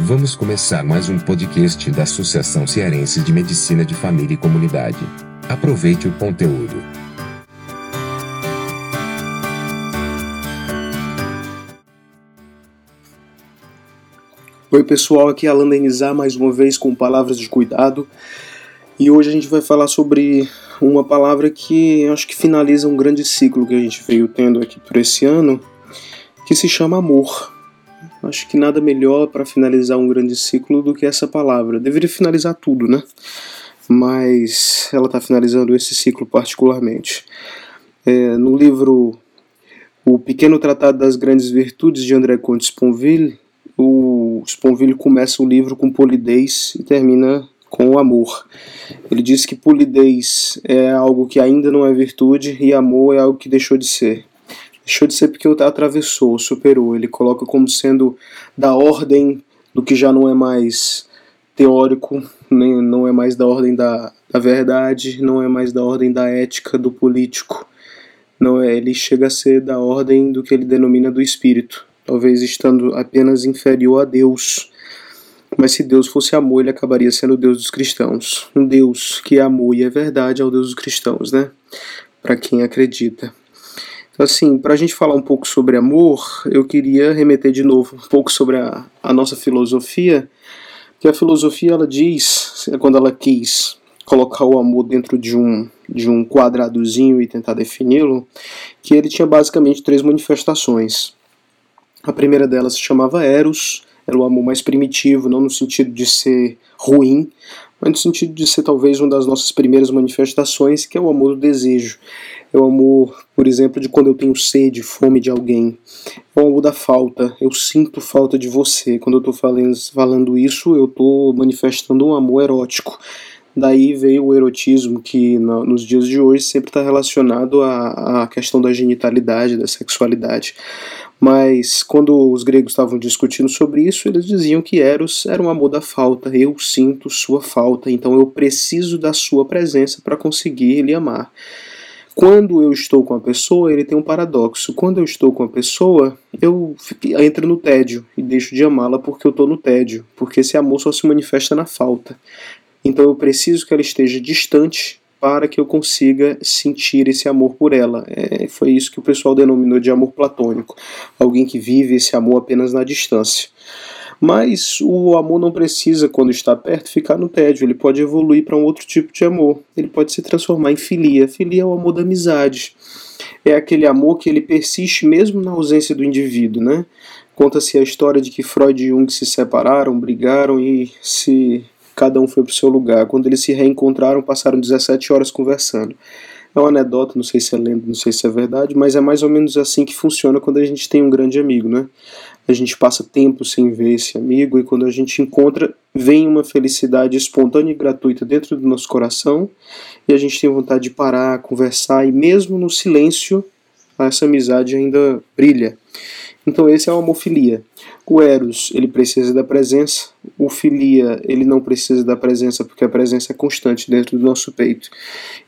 Vamos começar mais um podcast da Associação Cearense de Medicina de Família e Comunidade. Aproveite o conteúdo. Oi pessoal, aqui é Alan Denizar mais uma vez com palavras de cuidado e hoje a gente vai falar sobre uma palavra que acho que finaliza um grande ciclo que a gente veio tendo aqui por esse ano, que se chama amor. Acho que nada melhor para finalizar um grande ciclo do que essa palavra. Deveria finalizar tudo, né? Mas ela está finalizando esse ciclo particularmente. É, no livro O Pequeno Tratado das Grandes Virtudes de André Comte Sponville, o Sponville começa o livro com polidez e termina com o amor. Ele diz que polidez é algo que ainda não é virtude e amor é algo que deixou de ser. Deixou de ser porque atravessou, superou. Ele coloca como sendo da ordem do que já não é mais teórico, nem, não é mais da ordem da, da verdade, não é mais da ordem da ética do político. Não é, ele chega a ser da ordem do que ele denomina do espírito, talvez estando apenas inferior a Deus. Mas se Deus fosse amor, ele acabaria sendo o Deus dos cristãos. Um Deus que é amor e é verdade é o Deus dos cristãos, né? Para quem acredita. Então, assim, para a gente falar um pouco sobre amor, eu queria remeter de novo um pouco sobre a, a nossa filosofia, que a filosofia ela diz, quando ela quis colocar o amor dentro de um, de um quadradozinho e tentar defini-lo, que ele tinha basicamente três manifestações. A primeira delas se chamava Eros, era o amor mais primitivo, não no sentido de ser ruim, mas no sentido de ser talvez uma das nossas primeiras manifestações, que é o amor do desejo. É o amor, por exemplo, de quando eu tenho sede, fome de alguém. É o amor da falta. Eu sinto falta de você. Quando eu estou falando, falando isso, eu estou manifestando um amor erótico. Daí veio o erotismo, que no, nos dias de hoje sempre está relacionado à, à questão da genitalidade, da sexualidade. Mas quando os gregos estavam discutindo sobre isso, eles diziam que Eros era um amor da falta. Eu sinto sua falta, então eu preciso da sua presença para conseguir lhe amar. Quando eu estou com a pessoa, ele tem um paradoxo. Quando eu estou com a pessoa, eu entro no tédio e deixo de amá-la porque eu estou no tédio, porque esse amor só se manifesta na falta. Então eu preciso que ela esteja distante para que eu consiga sentir esse amor por ela. É, foi isso que o pessoal denominou de amor platônico, alguém que vive esse amor apenas na distância. Mas o amor não precisa, quando está perto, ficar no tédio. Ele pode evoluir para um outro tipo de amor. Ele pode se transformar em filia. Filia é o amor da amizade. É aquele amor que ele persiste mesmo na ausência do indivíduo, né? Conta-se a história de que Freud e Jung se separaram, brigaram e se cada um foi para o seu lugar. Quando eles se reencontraram, passaram 17 horas conversando. É uma anedota, não sei se é lenda, não sei se é verdade, mas é mais ou menos assim que funciona quando a gente tem um grande amigo, né? a gente passa tempo sem ver esse amigo e quando a gente encontra, vem uma felicidade espontânea e gratuita dentro do nosso coração e a gente tem vontade de parar, conversar e mesmo no silêncio essa amizade ainda brilha. Então esse é o homofilia. O eros, ele precisa da presença. O filia, ele não precisa da presença porque a presença é constante dentro do nosso peito.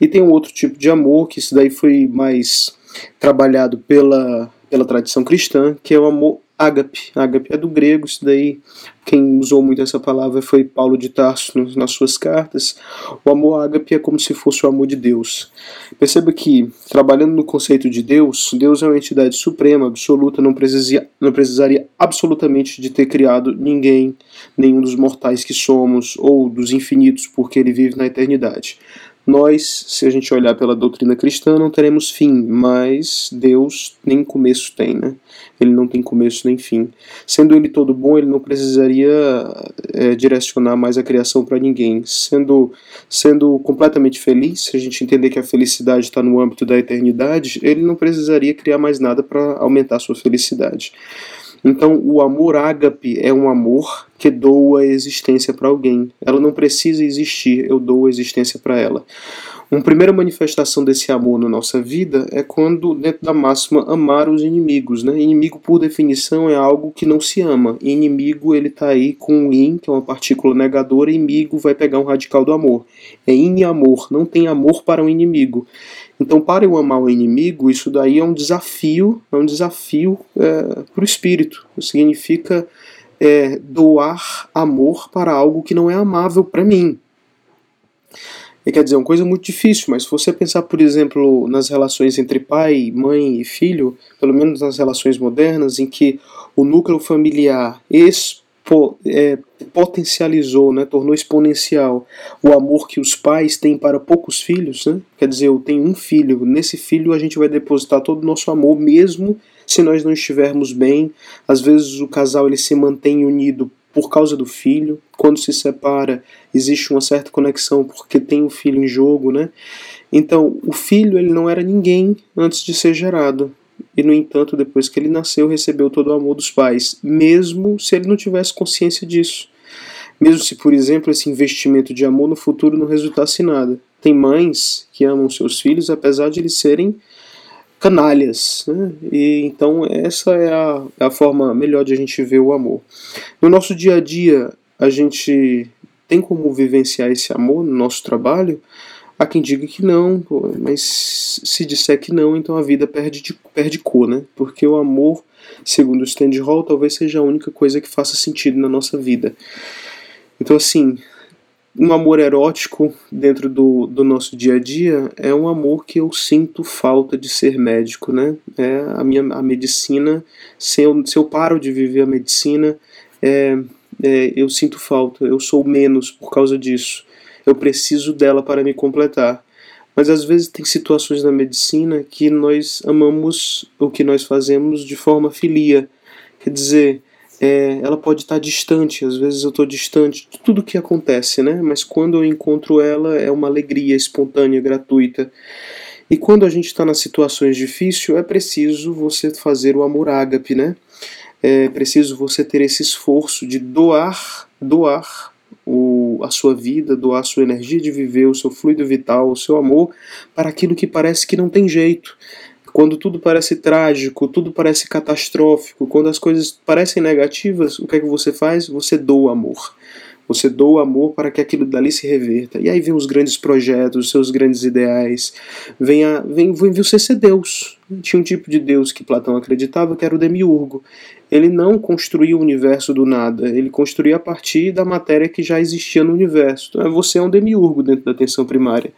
E tem um outro tipo de amor que isso daí foi mais trabalhado pela pela tradição cristã, que é o amor ágape. Ágape é do grego, isso daí quem usou muito essa palavra foi Paulo de Tarso nas suas cartas. O amor ágape é como se fosse o amor de Deus. Perceba que, trabalhando no conceito de Deus, Deus é uma entidade suprema, absoluta, não precisaria, não precisaria absolutamente de ter criado ninguém, nenhum dos mortais que somos, ou dos infinitos, porque ele vive na eternidade. Nós, se a gente olhar pela doutrina cristã, não teremos fim, mas Deus nem começo tem, né? Ele não tem começo nem fim. Sendo ele todo bom, ele não precisaria é, direcionar mais a criação para ninguém. Sendo, sendo completamente feliz, se a gente entender que a felicidade está no âmbito da eternidade, ele não precisaria criar mais nada para aumentar a sua felicidade. Então, o amor ágape é um amor que doa a existência para alguém. Ela não precisa existir, eu dou a existência para ela. Uma primeira manifestação desse amor na nossa vida é quando, dentro da máxima, amar os inimigos. Né? Inimigo, por definição, é algo que não se ama. Inimigo, ele está aí com o in, que é uma partícula negadora, e imigo vai pegar um radical do amor. É in amor, não tem amor para o um inimigo. Então, para eu amar o inimigo, isso daí é um desafio, é um desafio é, para o espírito. Significa é, doar amor para algo que não é amável para mim. E quer dizer, é uma coisa muito difícil, mas se você pensar, por exemplo, nas relações entre pai, mãe e filho, pelo menos nas relações modernas, em que o núcleo familiar é, potencializou, né, tornou exponencial o amor que os pais têm para poucos filhos, né? quer dizer, eu tenho um filho, nesse filho a gente vai depositar todo o nosso amor, mesmo se nós não estivermos bem. Às vezes o casal ele se mantém unido por causa do filho. Quando se separa, existe uma certa conexão porque tem o filho em jogo, né? Então, o filho ele não era ninguém antes de ser gerado. E, no entanto, depois que ele nasceu, recebeu todo o amor dos pais, mesmo se ele não tivesse consciência disso. Mesmo se, por exemplo, esse investimento de amor no futuro não resultasse em nada. Tem mães que amam seus filhos, apesar de eles serem canalhas. Né? E então essa é a, é a forma melhor de a gente ver o amor. No nosso dia a dia, a gente tem como vivenciar esse amor no nosso trabalho? Há quem diga que não, mas se disser que não, então a vida perde, de, perde cor, né? Porque o amor, segundo o Stanley Hall, talvez seja a única coisa que faça sentido na nossa vida. Então, assim, um amor erótico dentro do, do nosso dia a dia é um amor que eu sinto falta de ser médico, né? É a minha a medicina, se eu, se eu paro de viver a medicina, é, é, eu sinto falta, eu sou menos por causa disso. Eu preciso dela para me completar. Mas às vezes tem situações na medicina que nós amamos o que nós fazemos de forma filia. Quer dizer, é, ela pode estar distante, às vezes eu estou distante de tudo que acontece, né? Mas quando eu encontro ela é uma alegria espontânea, gratuita. E quando a gente está nas situações difíceis, é preciso você fazer o amor ágape, né? É preciso você ter esse esforço de doar, doar o, a sua vida, doar sua energia de viver, o seu fluido vital, o seu amor para aquilo que parece que não tem jeito quando tudo parece trágico, tudo parece catastrófico, quando as coisas parecem negativas, o que é que você faz? Você doa amor. Você doa amor para que aquilo dali se reverta. E aí vem os grandes projetos, os seus grandes ideais. Vem, a, vem, vem você ser Deus. Tinha um tipo de Deus que Platão acreditava que era o demiurgo ele não construía o universo do nada, ele construía a partir da matéria que já existia no universo. Então, você é um demiurgo dentro da atenção primária.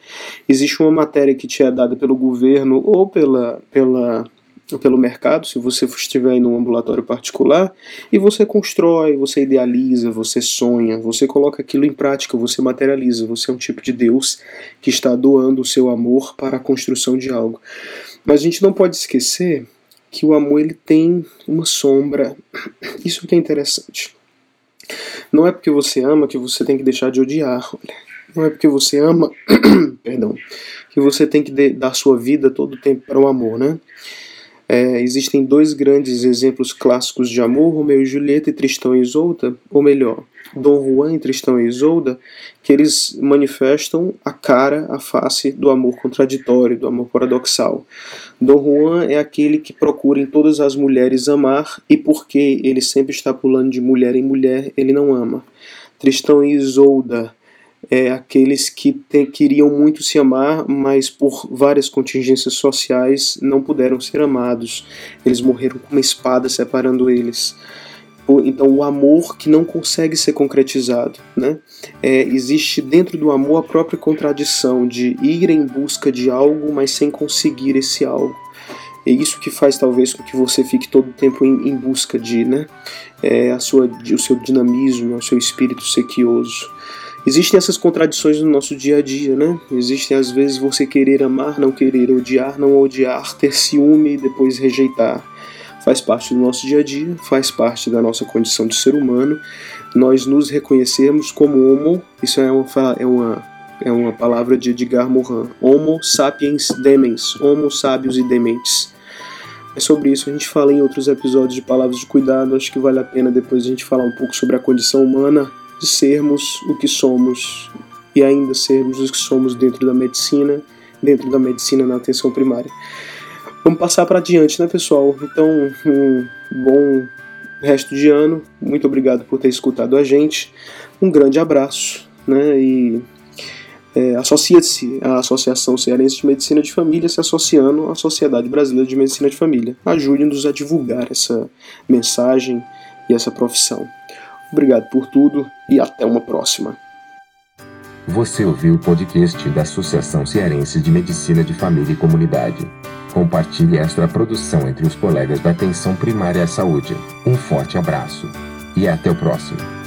Existe uma matéria que te é dada pelo governo ou pela, pela, pelo mercado, se você estiver em um ambulatório particular, e você constrói, você idealiza, você sonha, você coloca aquilo em prática, você materializa. Você é um tipo de Deus que está doando o seu amor para a construção de algo. Mas a gente não pode esquecer que o amor ele tem uma sombra. Isso que é interessante. Não é porque você ama que você tem que deixar de odiar. Olha. Não é porque você ama, perdão, que você tem que dar sua vida todo o tempo para o amor, né? É, existem dois grandes exemplos clássicos de amor, Romeu e Julieta e Tristão e Isolda, ou melhor, Dom Juan e Tristão e Isolda, que eles manifestam a cara, a face do amor contraditório, do amor paradoxal. Dom Juan é aquele que procura em todas as mulheres amar e porque ele sempre está pulando de mulher em mulher, ele não ama. Tristão e Isolda é, aqueles que te, queriam muito se amar, mas por várias contingências sociais não puderam ser amados. Eles morreram com uma espada separando eles. Então, o amor que não consegue ser concretizado. Né? É, existe dentro do amor a própria contradição de ir em busca de algo, mas sem conseguir esse algo. É isso que faz talvez com que você fique todo o tempo em, em busca de, né? É a sua, o seu dinamismo, o seu espírito sequioso. Existem essas contradições no nosso dia a dia, né? Existem às vezes você querer amar, não querer, odiar, não odiar, ter ciúme e depois rejeitar. Faz parte do nosso dia a dia, faz parte da nossa condição de ser humano. Nós nos reconhecermos como homo, isso é uma, é uma, é uma palavra de Edgar Morin. Homo sapiens demens, homo sábios e dementes. É sobre isso a gente fala em outros episódios de Palavras de Cuidado. Acho que vale a pena depois a gente falar um pouco sobre a condição humana de sermos o que somos e ainda sermos os que somos dentro da medicina, dentro da medicina na atenção primária. Vamos passar para adiante, né, pessoal? Então, um bom resto de ano. Muito obrigado por ter escutado a gente. Um grande abraço, né? E é, associa-se à Associação Cearense de Medicina de Família, se associando à Sociedade Brasileira de Medicina de Família. Ajude-nos a divulgar essa mensagem e essa profissão. Obrigado por tudo e até uma próxima. Você ouviu o podcast da Associação Cearense de Medicina de Família e Comunidade. Compartilhe esta produção entre os colegas da Atenção Primária à Saúde. Um forte abraço e até o próximo.